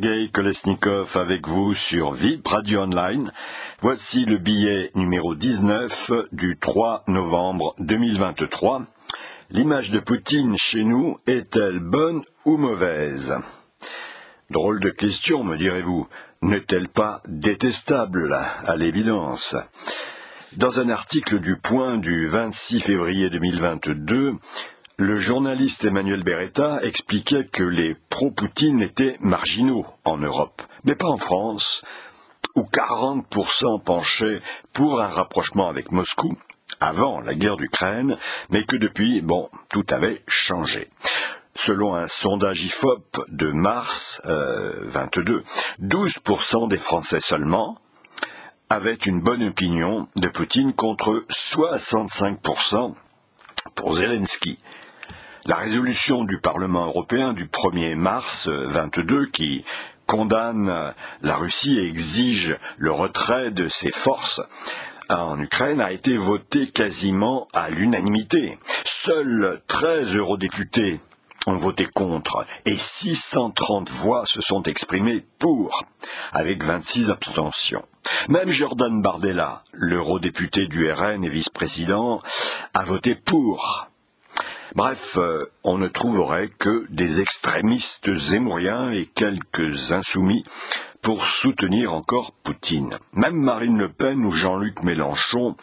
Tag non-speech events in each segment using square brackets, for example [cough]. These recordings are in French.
Sergei Kolesnikov avec vous sur VIP Radio Online. Voici le billet numéro 19 du 3 novembre 2023. L'image de Poutine chez nous est-elle bonne ou mauvaise? Drôle de question, me direz-vous. N'est-elle pas détestable, à l'évidence? Dans un article du Point du 26 février 2022, le journaliste Emmanuel Beretta expliquait que les pro-Poutine étaient marginaux en Europe, mais pas en France, où 40% penchaient pour un rapprochement avec Moscou avant la guerre d'Ukraine, mais que depuis, bon, tout avait changé. Selon un sondage IFOP de mars 22, 12% des Français seulement avaient une bonne opinion de Poutine contre 65% pour Zelensky. La résolution du Parlement européen du 1er mars 22 qui condamne la Russie et exige le retrait de ses forces en Ukraine a été votée quasiment à l'unanimité. Seuls 13 eurodéputés ont voté contre et 630 voix se sont exprimées pour, avec 26 abstentions. Même Jordan Bardella, l'eurodéputé du RN et vice-président, a voté pour. Bref, euh, on ne trouverait que des extrémistes zémouriens et quelques insoumis pour soutenir encore Poutine. Même Marine Le Pen ou Jean-Luc Mélenchon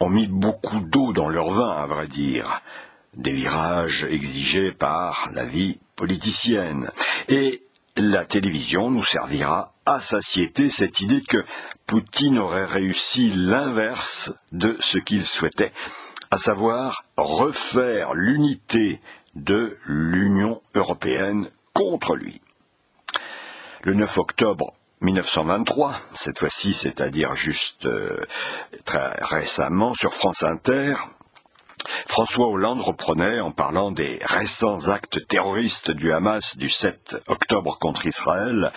ont mis beaucoup d'eau dans leur vin, à vrai dire. Des virages exigés par la vie politicienne. Et la télévision nous servira à satiété cette idée que Poutine aurait réussi l'inverse de ce qu'il souhaitait, à savoir refaire l'unité de l'Union européenne contre lui. Le 9 octobre 1923, cette fois-ci, c'est-à-dire juste euh, très récemment sur France Inter, François Hollande reprenait, en parlant des récents actes terroristes du Hamas du 7 octobre contre Israël,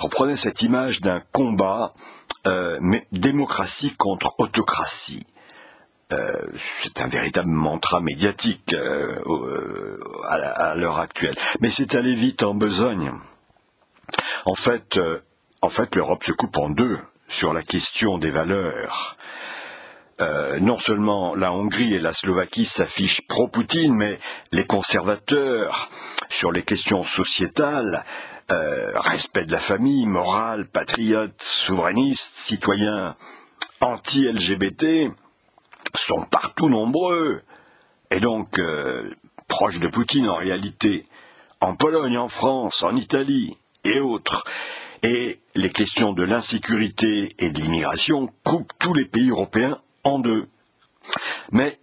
reprenait cette image d'un combat euh, démocratie contre autocratie. Euh, c'est un véritable mantra médiatique euh, euh, à, l'heure actuelle. Mais c'est allé vite en besogne. En fait, en fait, l'Europe se coupe en deux sur la question des valeurs. non seulement la Hongrie et la Slovaquie s'affichent pro-Poutine, mais les conservateurs, sur les questions sociétales, respect de la famille, morale, patriote, souverainiste, citoyen, anti-LGBT, sont partout nombreux, et donc euh, proches de Poutine en réalité, en Pologne, en France, en Italie et autres. Et les questions de l'insécurité et de l'immigration coupent tous les pays européens en deux. Mais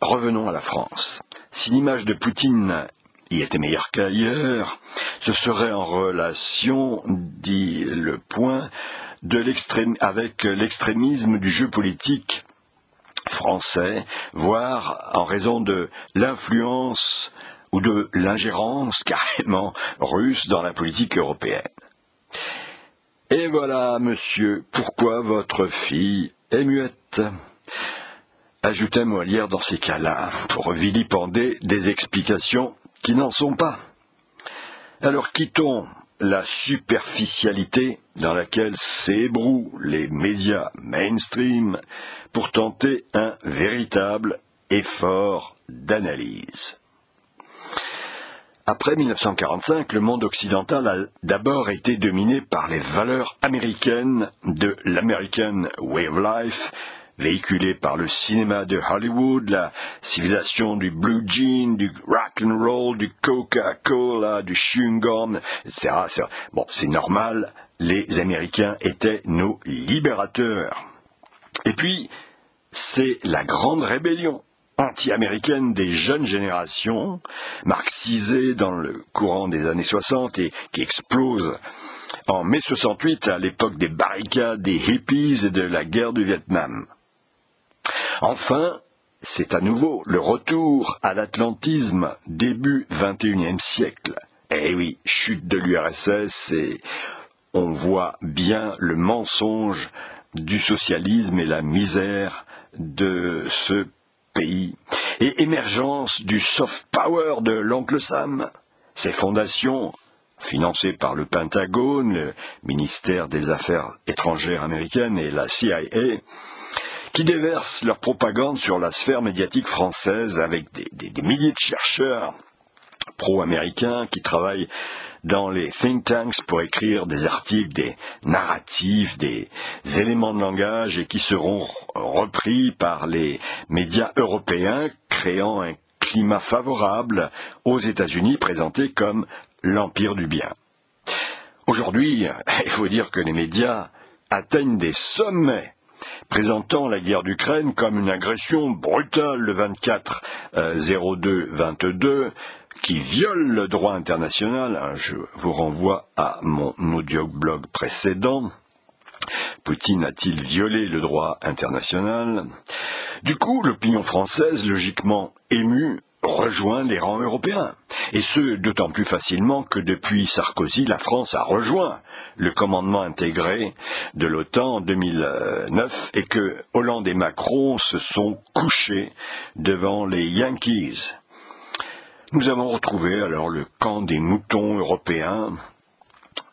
revenons à la France. Si l'image de Poutine y était meilleure qu'ailleurs, ce serait en relation, dit le point, de avec l'extrémisme du jeu politique français, voire en raison de l'influence ou de l'ingérence [laughs] carrément russe dans la politique européenne. Et voilà, monsieur, pourquoi votre fille est muette. Ajoutait Molière dans ces cas-là, pour vilipender des explications qui n'en sont pas. Alors quittons la superficialité dans laquelle s'ébrouent les médias mainstream pour tenter un véritable effort d'analyse. Après 1945, le monde occidental a d'abord été dominé par les valeurs américaines de l'American Way of Life, véhiculées par le cinéma de Hollywood, la civilisation du blue jean, du rock and roll, du Coca-Cola, du chewing gum, etc. Bon, c'est normal, les Américains étaient nos libérateurs. Et puis, c'est la grande rébellion anti-américaine des jeunes générations, marxisée dans le courant des années 60 et qui explose en mai 68 à l'époque des barricades, des hippies et de la guerre du Vietnam. Enfin, c'est à nouveau le retour à l'atlantisme début XXIe siècle. Eh oui, chute de l'URSS et on voit bien le mensonge du socialisme et la misère de ce pays et émergence du soft power de l'oncle Sam. Ses fondations, financés par le Pentagone, le ministère des Affaires étrangères américaines et la CIA, qui déversent leur propagande sur la sphère médiatique française avec des, milliers de chercheurs pro-américains qui travaillent dans les think tanks pour écrire des articles, des narratifs, des éléments de langage et qui seront repris par les médias européens, créant un climat favorable aux États-Unis présentés comme l'empire du bien. Aujourd'hui, [laughs] il faut dire que les médias atteignent des sommets présentant la guerre d'Ukraine comme une agression brutale le 24 02 22 qui viole le droit international. Hein, je vous renvoie à mon audioblog précédent. Poutine a-t-il violé le droit international? Du coup, l'opinion française, logiquement émue, rejoint les rangs européens. Et ce, d'autant plus facilement que depuis Sarkozy, la France a rejoint le commandement intégré de l'OTAN en 2009 et que Hollande et Macron se sont couchés devant les Yankees. Nous avons retrouvé alors le camp des moutons européens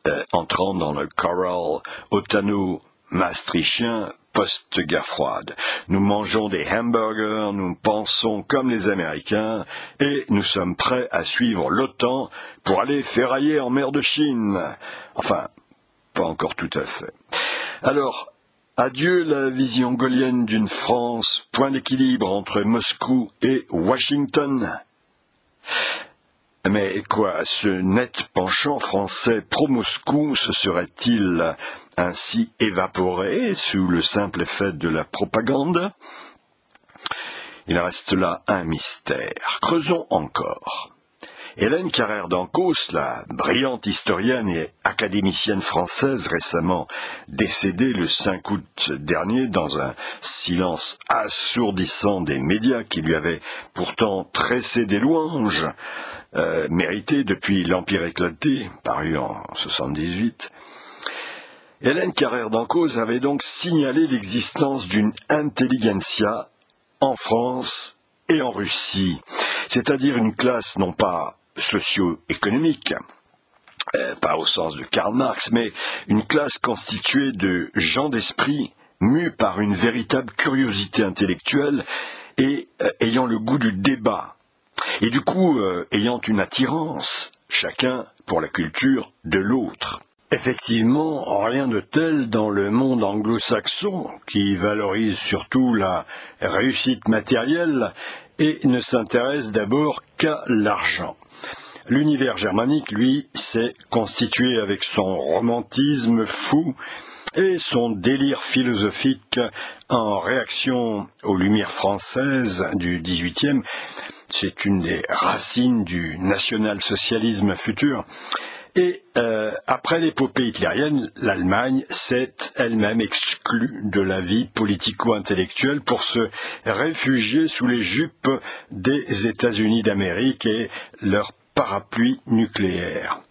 euh, entrant dans le corral otano-maastrichtien post-guerre froide. Nous mangeons des hamburgers, nous pensons comme les Américains et nous sommes prêts à suivre l'OTAN pour aller ferrailler en mer de Chine. Enfin, pas encore tout à fait. Alors, adieu la vision gaulienne d'une France, point d'équilibre entre Moscou et Washington. Mais quoi, ce net penchant français pro-Moscou se serait-il ainsi évaporé sous le simple effet de la propagande? Il reste là un mystère. Creusons encore. Hélène Carrère d'Ancos, la brillante historienne et académicienne française récemment décédée le 5 août dernier dans un silence assourdissant des médias qui lui avaient pourtant tressé des louanges, euh, méritées depuis l'Empire éclaté, paru en 78, Hélène Carrère d'Ancos avait donc signalé l'existence d'une intelligentsia en France et en Russie, c'est-à-dire une classe non pas socio-économique, euh, pas au sens de Karl Marx, mais une classe constituée de gens d'esprit mus par une véritable curiosité intellectuelle et euh, ayant le goût du débat, et du coup euh, ayant une attirance, chacun pour la culture de l'autre. Effectivement, rien de tel dans le monde anglo-saxon, qui valorise surtout la réussite matérielle et ne s'intéresse d'abord qu'à l'argent. L'univers germanique, lui, s'est constitué avec son romantisme fou et son délire philosophique en réaction aux lumières françaises du XVIIIe. C'est une des racines du national-socialisme futur. Et euh, après l'épopée hitlérienne, l'Allemagne s'est elle-même exclue de la vie politico-intellectuelle pour se réfugier sous les jupes des États-Unis d'Amérique et leur parapluie nucléaire.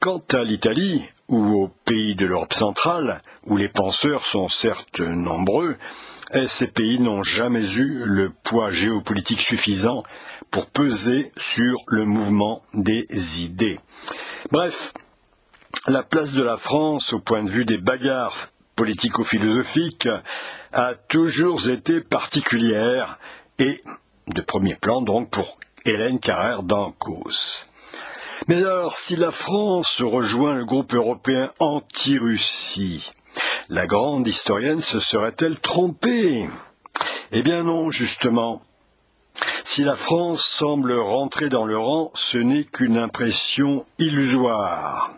Quant à l'Italie, ou aux pays de l'Europe centrale, où les penseurs sont certes nombreux, eh, ces pays n'ont jamais eu le poids géopolitique suffisant pour peser sur le mouvement des idées. Bref, la place de la France au point de vue des bagarres politico-philosophiques a toujours été particulière et de premier plan donc pour Hélène Carrère d'Ancos. Mais alors, si la France rejoint le groupe européen anti-Russie, la grande historienne se serait-elle trompée? Eh bien non, justement. Si la France semble rentrer dans le rang, ce n'est qu'une impression illusoire.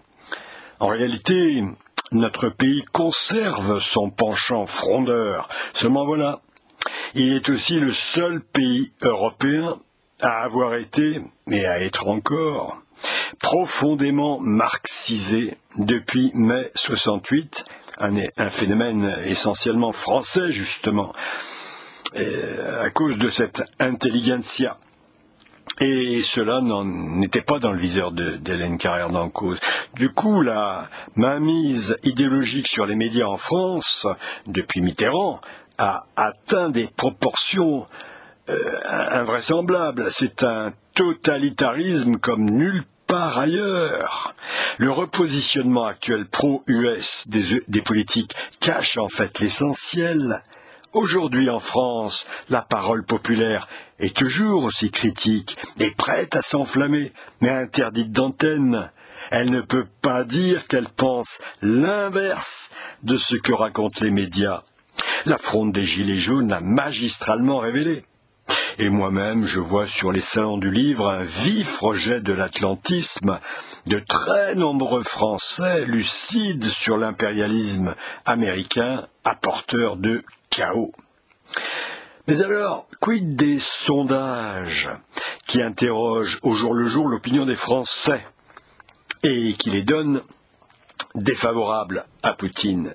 En réalité, notre pays conserve son penchant frondeur. Seulement voilà, il est aussi le seul pays européen à avoir été, et à être encore, profondément marxisé depuis mai 68, un, phénomène essentiellement français justement, euh, à cause de cette intelligentsia. Et cela n'était pas dans le viseur d'Hélène Carrère d'Ancause. Du coup, la mainmise idéologique sur les médias en France, depuis Mitterrand, a atteint des proportions euh, invraisemblables. C'est un totalitarisme comme nulle part ailleurs. Le repositionnement actuel pro-US des, des politiques cache en fait l'essentiel. Aujourd'hui en France, la parole populaire est toujours aussi critique et prête à s'enflammer, mais interdite d'antenne. Elle ne peut pas dire qu'elle pense l'inverse de ce que racontent les médias. La fronde des Gilets jaunes l'a magistralement révélé. Et moi-même, je vois sur les salons du livre un vif rejet de l'atlantisme de très nombreux Français lucides sur l'impérialisme américain apporteur de chaos. Mais alors, quid des sondages qui interrogent au jour le jour l'opinion des Français et qui les donnent défavorables à Poutine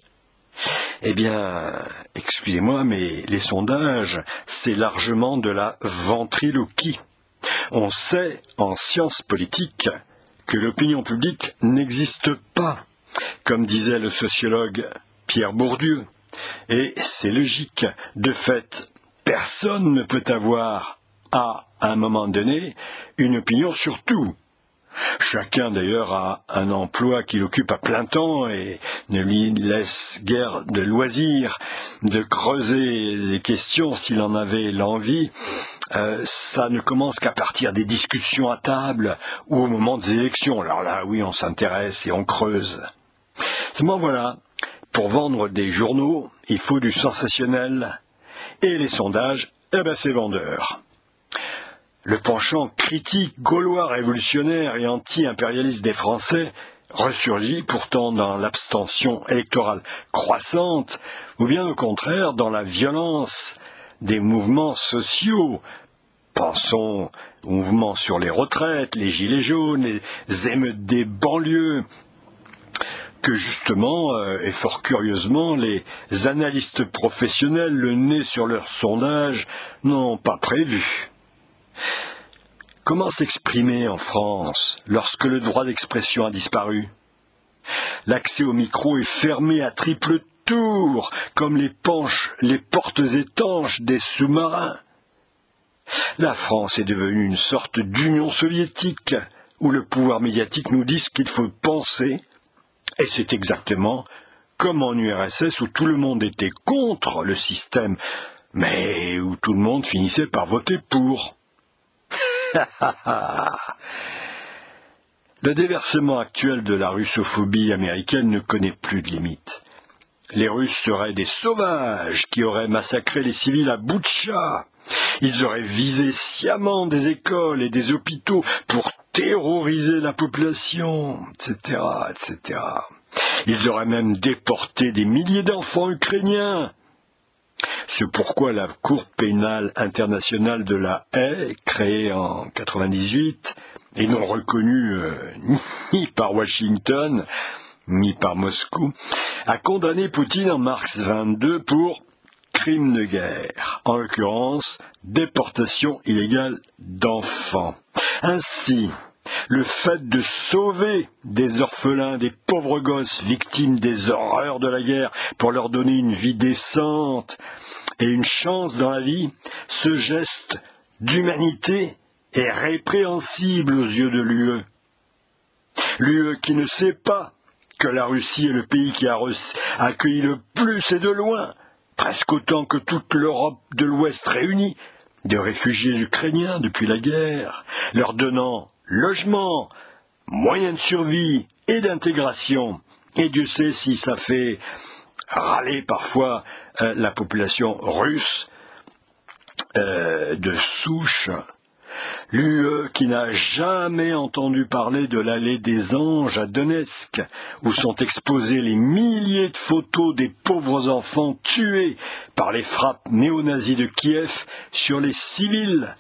eh bien, excusez-moi, mais les sondages, c'est largement de la ventriloquie. On sait, en sciences politiques, que l'opinion publique n'existe pas, comme disait le sociologue Pierre Bourdieu. Et c'est logique. De fait, personne ne peut avoir, à un moment donné, une opinion sur tout. Chacun d'ailleurs a un emploi qu'il occupe à plein temps et ne lui laisse guère de loisir de creuser les questions s'il en avait l'envie. Euh, ça ne commence qu'à partir des discussions à table ou au moment des élections. Alors là, oui, on s'intéresse et on creuse. Seulement voilà, pour vendre des journaux, il faut du sensationnel. Et les sondages, eh ben c'est vendeur. Le penchant critique gaulois révolutionnaire et anti-impérialiste des Français ressurgit pourtant dans l'abstention électorale croissante, ou bien au contraire dans la violence des mouvements sociaux. Pensons aux mouvements sur les retraites, les gilets jaunes, les émeutes des banlieues, que justement, euh, et fort curieusement, les analystes professionnels, le nez sur leur sondage, n'ont pas prévu. Comment s'exprimer en France lorsque le droit d'expression a disparu? L'accès au micro est fermé à triple tour, comme les, les portes étanches des sous-marins. La France est devenue une sorte d'union soviétique, où le pouvoir médiatique nous dit ce qu'il faut penser, et c'est exactement comme en URSS où tout le monde était contre le système, mais où tout le monde finissait par voter pour. [laughs] Le déversement actuel de la russophobie américaine ne connaît plus de limites. Les Russes seraient des sauvages qui auraient massacré les civils à Boutcha. Ils auraient visé sciemment des écoles et des hôpitaux pour terroriser la population, etc., etc. Ils auraient même déporté des milliers d'enfants ukrainiens c'est pourquoi la Cour pénale internationale de la haie, créée en 98 et non reconnue euh, [laughs] ni par Washington ni par Moscou, a condamné Poutine en mars 22 pour crime de guerre, en l'occurrence déportation illégale d'enfants. Ainsi, le fait de sauver des orphelins, des pauvres gosses victimes des horreurs de la guerre pour leur donner une vie décente et une chance dans la vie, ce geste d'humanité est répréhensible aux yeux de l'UE. L'UE qui ne sait pas que la Russie est le pays qui a accueilli le plus et de loin, presque autant que toute l'Europe de l'Ouest réunie, de réfugiés ukrainiens depuis la guerre, leur donnant logement, moyens de survie et d'intégration. Et Dieu sait si ça fait râler parfois euh, la population russe euh, de souche. L'UE qui n'a jamais entendu parler de l'allée des anges à Donetsk, où sont exposées les milliers de photos des pauvres enfants tués par les frappes néo-nazis de Kiev sur les civils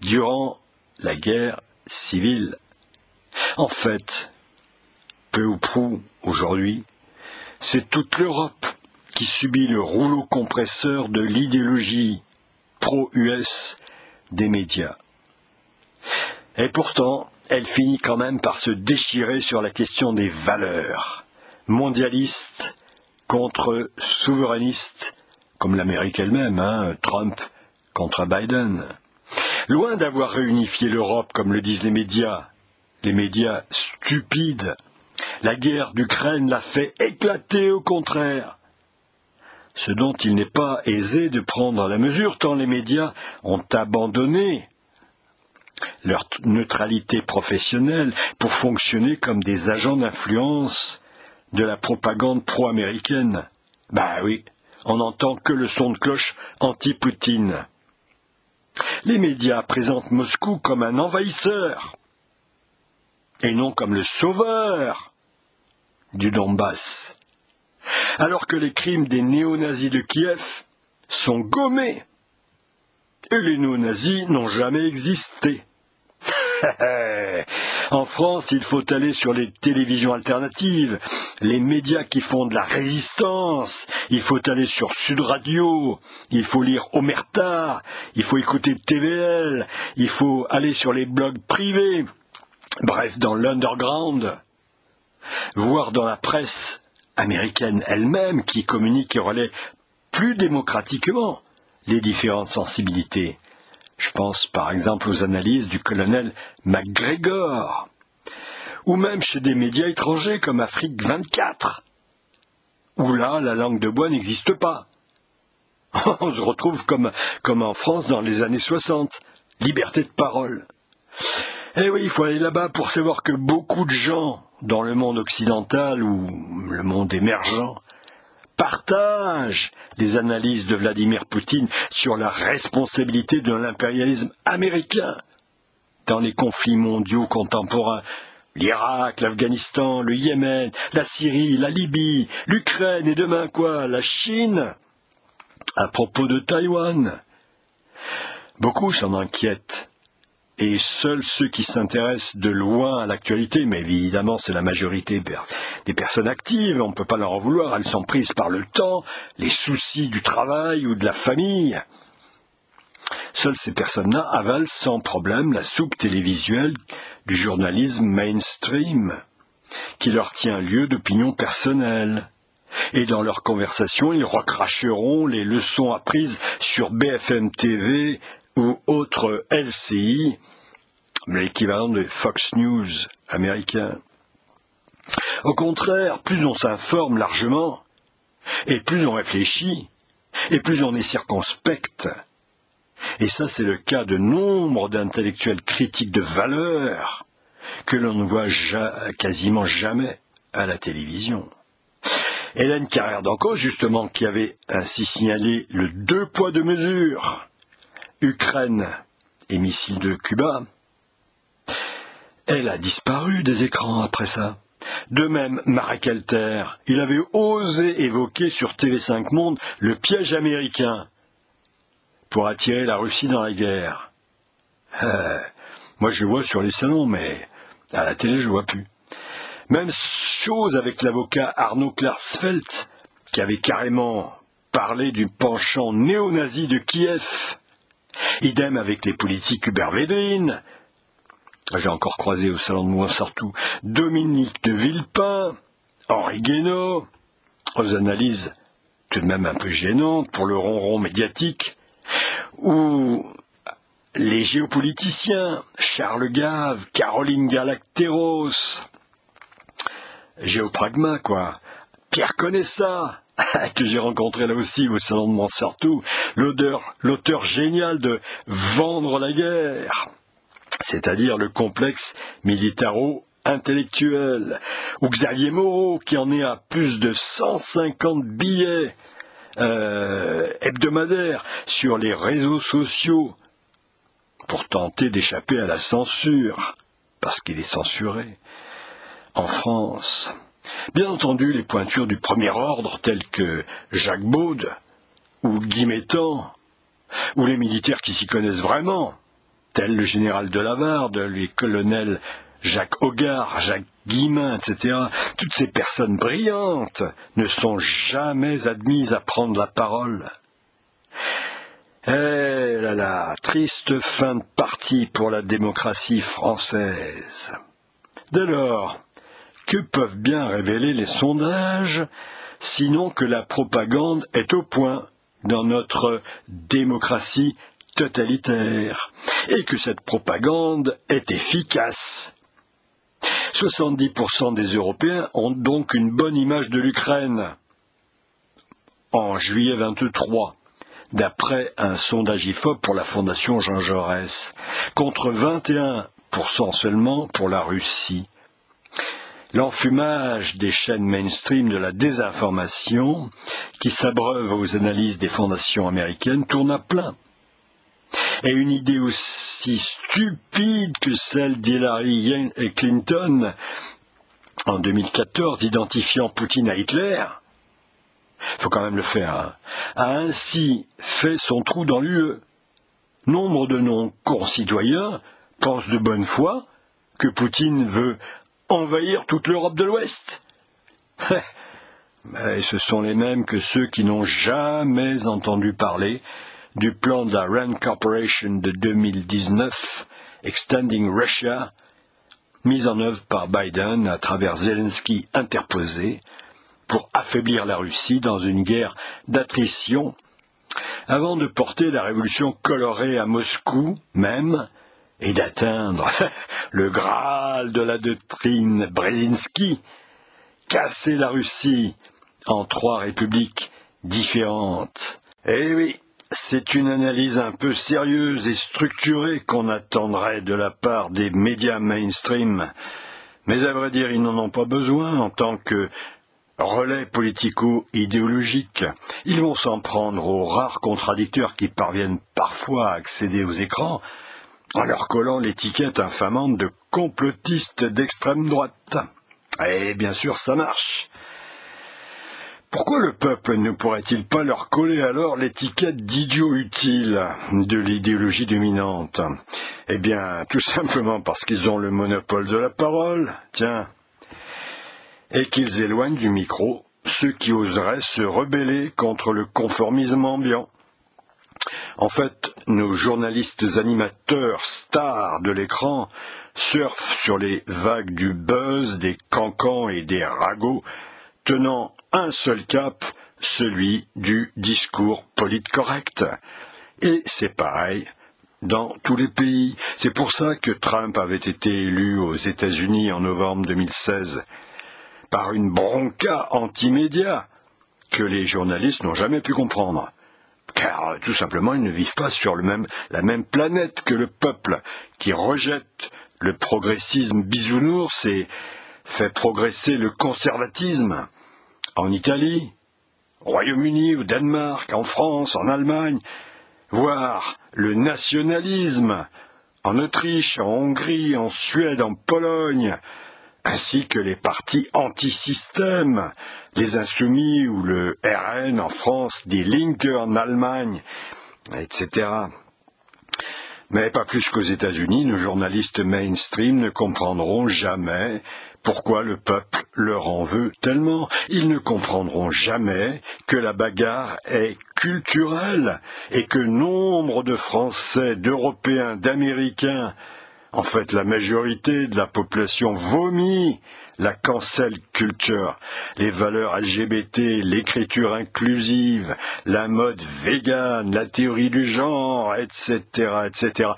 durant la guerre civile. En fait, peu ou prou, aujourd'hui, c'est toute l'Europe qui subit le rouleau compresseur de l'idéologie pro-US des médias. Et pourtant, elle finit quand même par se déchirer sur la question des valeurs, mondialistes contre souverainistes, comme l'Amérique elle-même, hein, Trump contre Biden. Loin d'avoir réunifié l'Europe, comme le disent les médias, les médias stupides. La guerre d'Ukraine l'a fait éclater au contraire. Ce dont il n'est pas aisé de prendre la mesure tant les médias ont abandonné leur neutralité professionnelle pour fonctionner comme des agents d'influence de la propagande pro-américaine. Bah oui, on n'entend que le son de cloche anti-Poutine. Les médias présentent Moscou comme un envahisseur et non comme le sauveur du Donbass. Alors que les crimes des néo-nazis de Kiev sont gommés et les néo-nazis n'ont jamais existé. [laughs] en France, il faut aller sur les télévisions alternatives, les médias qui font de la résistance, il faut aller sur Sud Radio, il faut lire Omerta, il faut écouter TVL, il faut aller sur les blogs privés, bref, dans l'underground, voire dans la presse américaine elle-même qui communique et relaie plus démocratiquement les différentes sensibilités. Je pense par exemple aux analyses du colonel MacGregor, ou même chez des médias étrangers comme Afrique 24, où là, la langue de bois n'existe pas. [laughs] On se retrouve comme, en France dans les années 60, liberté de parole. Eh oui, il faut aller là-bas pour savoir que beaucoup de gens dans le monde occidental ou le monde émergent partage les analyses de Vladimir Poutine sur la responsabilité de l'impérialisme américain dans les conflits mondiaux contemporains. L'Irak, l'Afghanistan, le Yémen, la Syrie, la Libye, l'Ukraine et demain quoi? La Chine? À propos de Taïwan. Beaucoup s'en inquiètent et seuls ceux qui s'intéressent de loin à l'actualité, mais évidemment c'est la majorité des personnes actives, on ne peut pas leur en vouloir, elles sont prises par le temps, les soucis du travail ou de la famille. Seules ces personnes-là avalent sans problème la soupe télévisuelle du journalisme mainstream, qui leur tient lieu d'opinion personnelle. Et dans leur conversation, ils recracheront les leçons apprises sur BFM TV ou autres LCI, l'équivalent de Fox News américain. Au contraire, plus on s'informe largement, et plus on réfléchit, et plus on est circonspect. Et ça, c'est le cas de nombre d'intellectuels critiques de valeur que l'on ne voit quasiment jamais à la télévision. Hélène Carrère d'Ancos, justement, qui avait ainsi signalé le deux poids deux mesures, Ukraine et missiles de Cuba, elle a disparu des écrans après ça. De même, Marek Alter, il avait osé évoquer sur TV5 Monde le piège américain pour attirer la Russie dans la guerre. Euh, moi, je vois sur les salons, mais à la télé, je vois plus. Même chose avec l'avocat Arnaud Klarsfeld, qui avait carrément parlé du penchant néo-nazi de Kiev. Idem avec les politiques Hubert Védrine, j'ai encore croisé au salon de Mouansartou Dominique de Villepin, Henri Guénaud, aux analyses tout de même un peu gênantes pour le ronron médiatique, où les géopoliticiens, Charles Gave, Caroline Galacteros, Géopragma, quoi, Pierre Conessa, [laughs] que j'ai rencontré là aussi au salon de Montsartou, l'auteur génial de Vendre la guerre, c'est-à-dire le complexe militaro-intellectuel, ou Xavier Moreau, qui en est à plus de 150 billets euh, hebdomadaires sur les réseaux sociaux pour tenter d'échapper à la censure, parce qu'il est censuré. En France, bien entendu, les pointures du premier ordre, telles que Jacques Baud ou Guy ou les militaires qui s'y connaissent vraiment, tel le général de Lavarde, les colonels Jacques Hogarth, Jacques Guillemin, etc., toutes ces personnes brillantes ne sont jamais admises à prendre la parole. Eh là là, triste fin de partie pour la démocratie française. Dès lors, que peuvent bien révéler les sondages, sinon que la propagande est au point dans notre démocratie totalitaire, et que cette propagande est efficace. 70% des Européens ont donc une bonne image de l'Ukraine. En juillet 23, d'après un sondage IFOP pour la Fondation Jean Jaurès, contre 21% seulement pour la Russie. L'enfumage des chaînes mainstream de la désinformation, qui s'abreuvent aux analyses des fondations américaines, tourne à plein. Et une idée aussi stupide que celle d'Hillary Clinton en 2014, identifiant Poutine à Hitler, faut quand même le faire, hein, a ainsi fait son trou dans l'UE. Nombre de nos concitoyens pensent de bonne foi que Poutine veut envahir toute l'Europe de l'Ouest. [laughs] Mais ce sont les mêmes que ceux qui n'ont jamais entendu parler du plan de la Rand Corporation de 2019, Extending Russia, mis en œuvre par Biden à travers Zelensky interposé pour affaiblir la Russie dans une guerre d'attrition, avant de porter la révolution colorée à Moscou même et d'atteindre [laughs] le Graal de la doctrine Brzezinski, casser la Russie en trois républiques différentes. Eh oui, c'est une analyse un peu sérieuse et structurée qu'on attendrait de la part des médias mainstream. Mais à vrai dire, ils n'en ont pas besoin en tant que relais politico-idéologiques. Ils vont s'en prendre aux rares contradicteurs qui parviennent parfois à accéder aux écrans en leur collant l'étiquette infamante de complotistes d'extrême droite. Et bien sûr, ça marche. Pourquoi le peuple ne pourrait-il pas leur coller alors l'étiquette d'idiot utile de l'idéologie dominante? Eh bien, tout simplement parce qu'ils ont le monopole de la parole, tiens, et qu'ils éloignent du micro ceux qui oseraient se rebeller contre le conformisme ambiant. En fait, nos journalistes animateurs stars de l'écran surfent sur les vagues du buzz, des cancans et des ragots, tenant un seul cap, celui du discours correct. Et c'est pareil dans tous les pays. C'est pour ça que Trump avait été élu aux États-Unis en novembre 2016 par une bronca anti-média que les journalistes n'ont jamais pu comprendre. Car tout simplement ils ne vivent pas sur la même planète que le peuple qui rejette le progressisme bisounours et fait progresser le conservatisme en Italie, au Royaume-Uni, au Danemark, en France, en Allemagne, voire le nationalisme en Autriche, en Hongrie, en Suède, en Pologne, ainsi que les partis anti-système, les Insoumis ou le RN en France, die Linke en Allemagne, etc. Mais pas plus qu'aux États-Unis, nos journalistes mainstream ne comprendront jamais pourquoi le peuple leur en veut tellement Ils ne comprendront jamais que la bagarre est culturelle et que nombre de Français, d'Européens, d'Américains, en fait la majorité de la population vomit la cancel culture, les valeurs LGBT, l'écriture inclusive, la mode végane, la théorie du genre, etc., etc.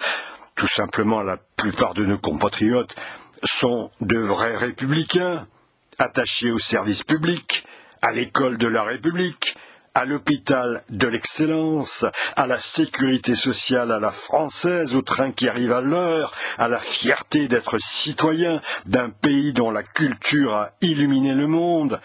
Tout simplement, la plupart de nos compatriotes sont de vrais républicains, attachés au service public, à l'école de la République, à l'hôpital de l'excellence, à la sécurité sociale à la française, au train qui arrive à l'heure, à la fierté d'être citoyen d'un pays dont la culture a illuminé le monde.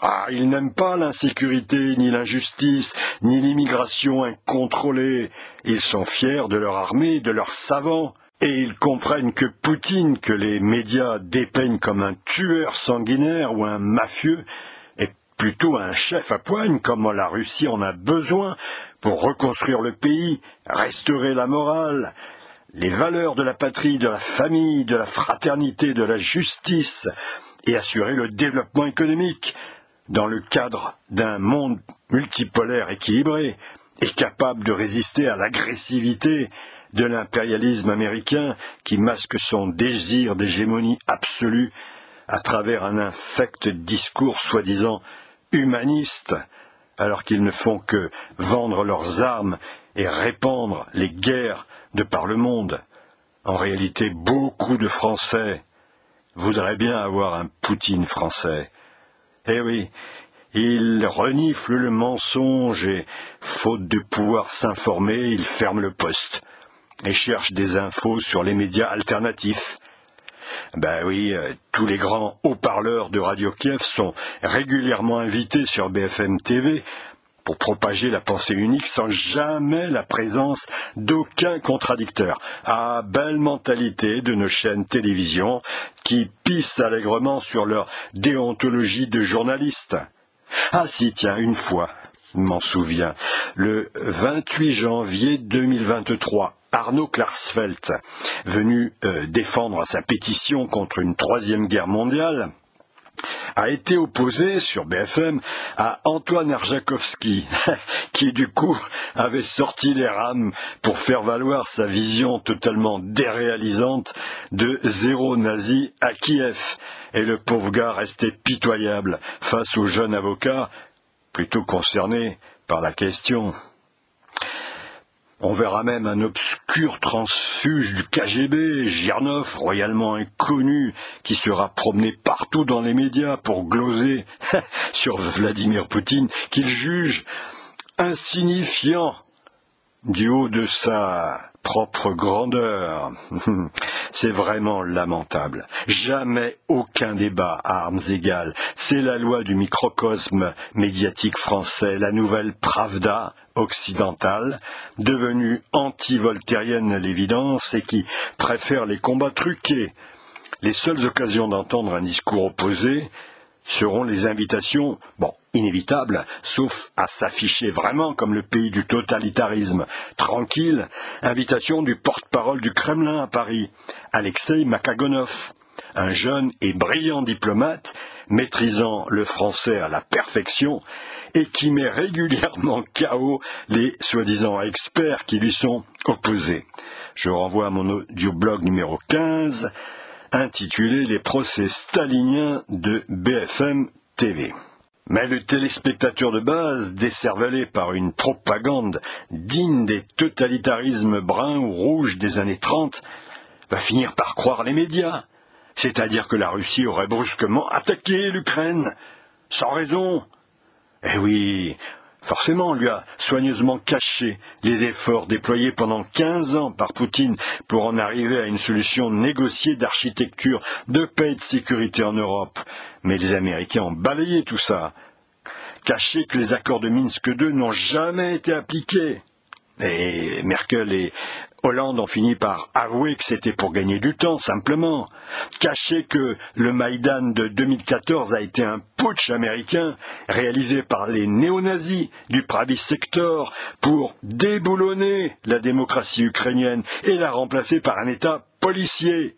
Ah, ils n'aiment pas l'insécurité, ni l'injustice, ni l'immigration incontrôlée. Ils sont fiers de leur armée, de leurs savants, et ils comprennent que Poutine, que les médias dépeignent comme un tueur sanguinaire ou un mafieux, plutôt un chef à poigne comme la Russie en a besoin pour reconstruire le pays, restaurer la morale, les valeurs de la patrie, de la famille, de la fraternité, de la justice, et assurer le développement économique dans le cadre d'un monde multipolaire équilibré et capable de résister à l'agressivité de l'impérialisme américain qui masque son désir d'hégémonie absolue à travers un infect discours soi-disant humaniste, alors qu'ils ne font que vendre leurs armes et répandre les guerres de par le monde. En réalité, beaucoup de Français voudrait bien avoir un Poutine français. Eh oui, il renifle le mensonge et, faute de pouvoir s'informer, il ferme le poste et cherche des infos sur les médias alternatifs. Ben oui, euh, tous les grands haut-parleurs de Radio Kiev sont régulièrement invités sur BFM TV pour propager la pensée unique sans jamais la présence d'aucun contradicteur. Ah, belle mentalité de nos chaînes télévision qui pissent allègrement sur leur déontologie de journalistes. Ah si, tiens, une fois, m'en souviens, le 28 janvier 2023, Arnaud Klarsfeld, venu euh, défendre sa pétition contre une troisième guerre mondiale, a été opposé sur BFM à Antoine Arjakovski, [laughs] qui du coup avait sorti les rames pour faire valoir sa vision totalement déréalisante de zéro nazi à Kiev. Et le pauvre gars restait pitoyable face au jeune avocat, plutôt concerné par la question. On verra même un obscur transfuge du KGB, Girnov, royalement inconnu, qui sera promené partout dans les médias pour gloser [laughs] sur Vladimir Poutine, qu'il juge insignifiant du haut de sa propre grandeur. [laughs] C'est vraiment lamentable. Jamais aucun débat à armes égales. C'est la loi du microcosme médiatique français, la nouvelle Pravda occidentale, devenue anti-voltairienne à l'évidence et qui préfère les combats truqués. Les seules occasions d'entendre un discours opposé seront les invitations, bon, inévitables, sauf à s'afficher vraiment comme le pays du totalitarisme. Tranquille, invitation du porte-parole du Kremlin à Paris, Alexei Makagonov, un jeune et brillant diplomate maîtrisant le français à la perfection et qui met régulièrement [laughs] KO les soi-disant experts qui lui sont opposés. Je renvoie à mon audioblog numéro 15, intitulé Les procès staliniens de BFM TV. Mais le téléspectateur de base, décervelé par une propagande digne des totalitarismes bruns ou rouges des années 30, va finir par croire les médias, c'est-à-dire que la Russie aurait brusquement attaqué l'Ukraine, sans raison. Eh oui, Forcément, on lui a soigneusement caché les efforts déployés pendant quinze ans par Poutine pour en arriver à une solution négociée d'architecture, de paix et de sécurité en Europe. Mais les Américains ont balayé tout ça. Caché que les accords de Minsk II n'ont jamais été appliqués. Et Merkel et Hollande ont fini par avouer que c'était pour gagner du temps, simplement. Cacher que le Maïdan de 2014 a été un putsch américain réalisé par les néo-nazis du Pravi Sector pour déboulonner la démocratie ukrainienne et la remplacer par un État policier.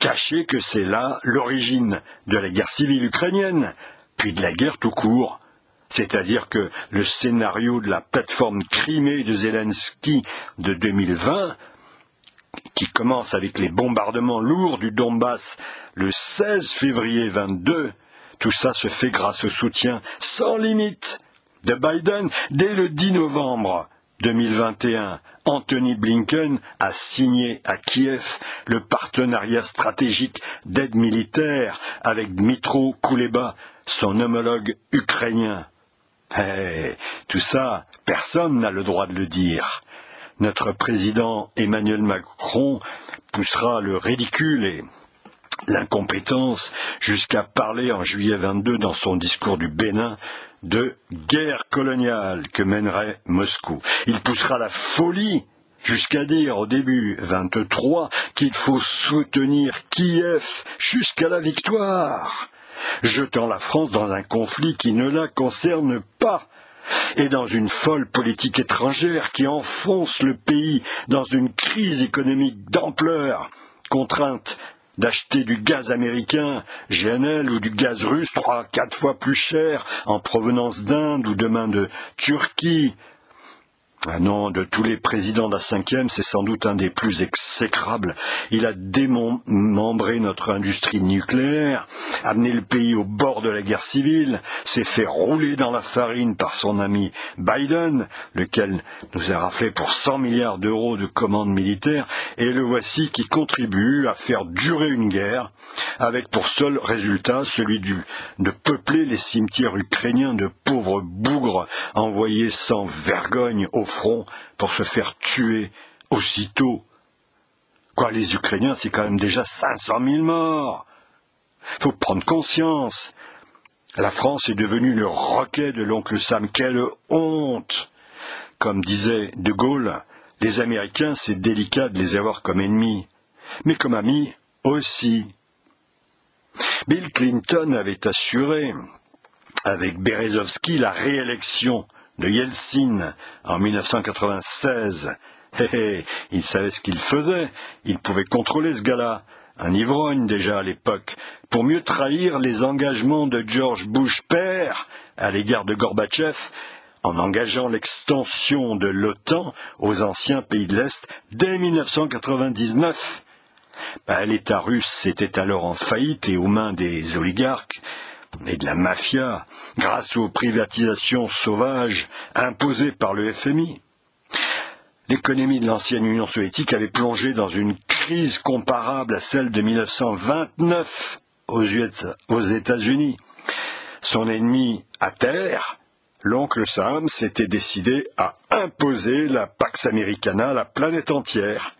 Cacher que c'est là l'origine de la guerre civile ukrainienne, puis de la guerre tout court c'est-à-dire que le scénario de la plateforme Crimée de Zelensky de 2020, qui commence avec les bombardements lourds du Donbass le 16 février 22, tout ça se fait grâce au soutien sans limite de Biden dès le 10 novembre 2021. Anthony Blinken a signé à Kiev le partenariat stratégique d'aide militaire avec Dmitro Kuleba, son homologue ukrainien. Eh, tout ça, personne n'a le droit de le dire. Notre président Emmanuel Macron poussera le ridicule et l'incompétence jusqu'à parler en juillet 22 dans son discours du Bénin de guerre coloniale que mènerait Moscou. Il poussera la folie jusqu'à dire au début 23 qu'il faut soutenir Kiev jusqu'à la victoire jetant la France dans un conflit qui ne la concerne pas. Et dans une folle politique étrangère qui enfonce le pays dans une crise économique d'ampleur, contrainte d'acheter du gaz américain, GNL, ou du gaz russe trois, quatre fois plus cher en provenance d'Inde ou demain de Turquie, non, de tous les présidents de la cinquième, c'est sans doute un des plus exécrables. Il a démembré notre industrie nucléaire, amené le pays au bord de la guerre civile, s'est fait rouler dans la farine par son ami Biden, lequel nous a raflé pour 100 milliards d'euros de commandes militaires, et le voici qui contribue à faire durer une guerre avec pour seul résultat celui de peupler les cimetières ukrainiens de pauvres bougres envoyés sans vergogne au front pour se faire tuer aussitôt. Quoi, les Ukrainiens, c'est quand même déjà 500 000 morts. Faut prendre conscience. La France est devenue le roquet de l'oncle Sam. Quelle honte Comme disait De Gaulle, les Américains, c'est délicat de les avoir comme ennemis, mais comme amis aussi. Bill Clinton avait assuré avec Berezovsky la réélection de Yeltsin en 1996. il savait ce qu'il faisait, il pouvait contrôler ce gars-là, un ivrogne déjà à l'époque, pour mieux trahir les engagements de George Bush père à l'égard de Gorbatchev en engageant l'extension de l'OTAN aux anciens pays de l'Est dès 1999. Ben, L'État russe était alors en faillite et aux mains des oligarques et de la mafia grâce aux privatisations sauvages imposées par le FMI. L'économie de l'ancienne Union soviétique avait plongé dans une crise comparable à celle de 1929 aux États-Unis. Son ennemi à terre, l'oncle Sam, s'était décidé à imposer la Pax Americana à la planète entière.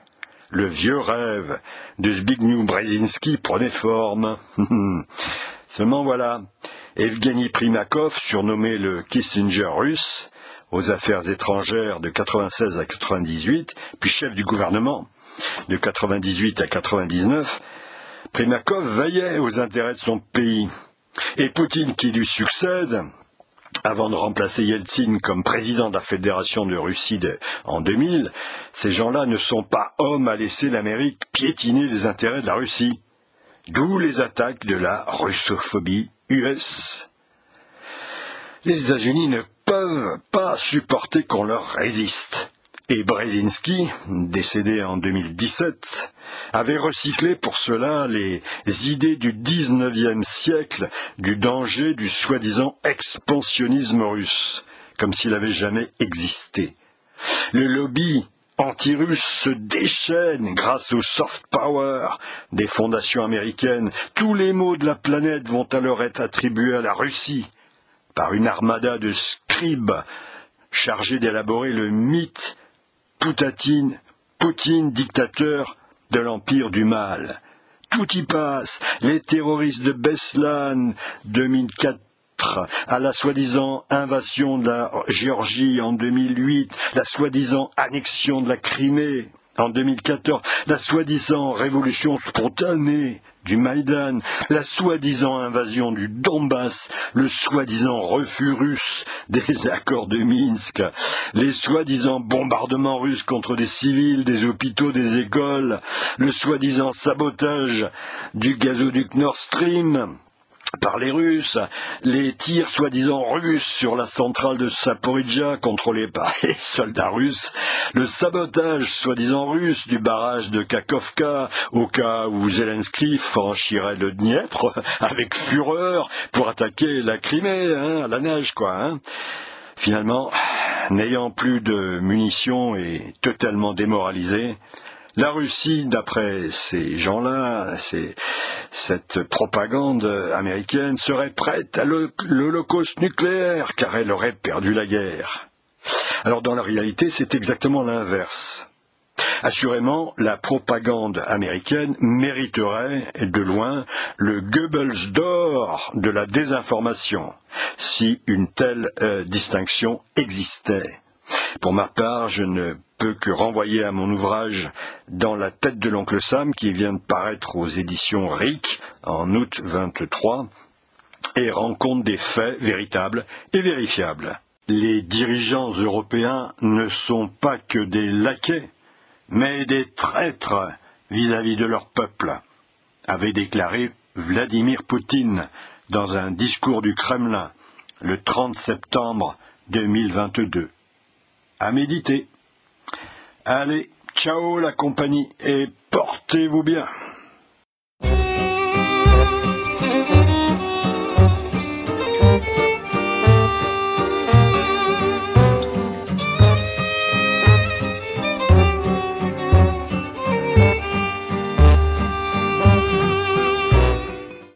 Le vieux rêve de Zbigniew Brzezinski prenait forme. [laughs] Seulement voilà, Evgeny Primakov, surnommé le Kissinger russe, aux affaires étrangères de 96 à 98, puis chef du gouvernement de 98 à 99, Primakov veillait aux intérêts de son pays. Et Poutine qui lui succède, avant de remplacer Yeltsin comme président de la Fédération de Russie en 2000, ces gens-là ne sont pas hommes à laisser l'Amérique piétiner les intérêts de la Russie. D'où les attaques de la russophobie US. Les États-Unis ne peuvent pas supporter qu'on leur résiste. Et Brzezinski, décédé en 2017, avait recyclé pour cela les idées du XIXe siècle du danger du soi-disant expansionnisme russe, comme s'il n'avait jamais existé. Le lobby anti-russe se déchaîne grâce au soft power des fondations américaines. Tous les maux de la planète vont alors être attribués à la Russie par une armada de scribes chargés d'élaborer le mythe Poutatine, Poutine, dictateur de l'empire du mal. Tout y passe. Les terroristes de Beslan, 2004 à la soi-disant invasion de la Géorgie en 2008, la soi-disant annexion de la Crimée en 2014, la soi-disant révolution spontanée du Maïdan, la soi-disant invasion du Donbass, le soi-disant refus russe des accords de Minsk, les soi-disant bombardements russes contre des civils, des hôpitaux, des écoles, le soi-disant sabotage du gazoduc Nord Stream, par les Russes, les tirs soi-disant russes sur la centrale de Saporidja contrôlée par [laughs] les soldats russes, le sabotage soi-disant russe du barrage de Kakovka au cas où Zelensky franchirait le Dniepr [laughs] avec fureur pour attaquer la Crimée, hein, à la neige quoi. Hein. Finalement, n'ayant plus de munitions et totalement démoralisé, la Russie, d'après ces gens-là, cette propagande américaine, serait prête à l'holocauste nucléaire car elle aurait perdu la guerre. Alors dans la réalité, c'est exactement l'inverse. Assurément, la propagande américaine mériterait de loin le Goebbels d'or de la désinformation, si une telle euh, distinction existait. Pour ma part, je ne que renvoyer à mon ouvrage Dans la tête de l'oncle Sam qui vient de paraître aux éditions RIC en août 23 et rend compte des faits véritables et vérifiables. Les dirigeants européens ne sont pas que des laquais, mais des traîtres vis-à-vis de leur peuple, avait déclaré Vladimir Poutine dans un discours du Kremlin le 30 septembre 2022 à méditer. Allez, ciao la compagnie et portez-vous bien.